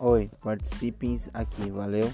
Oi, participem aqui, valeu?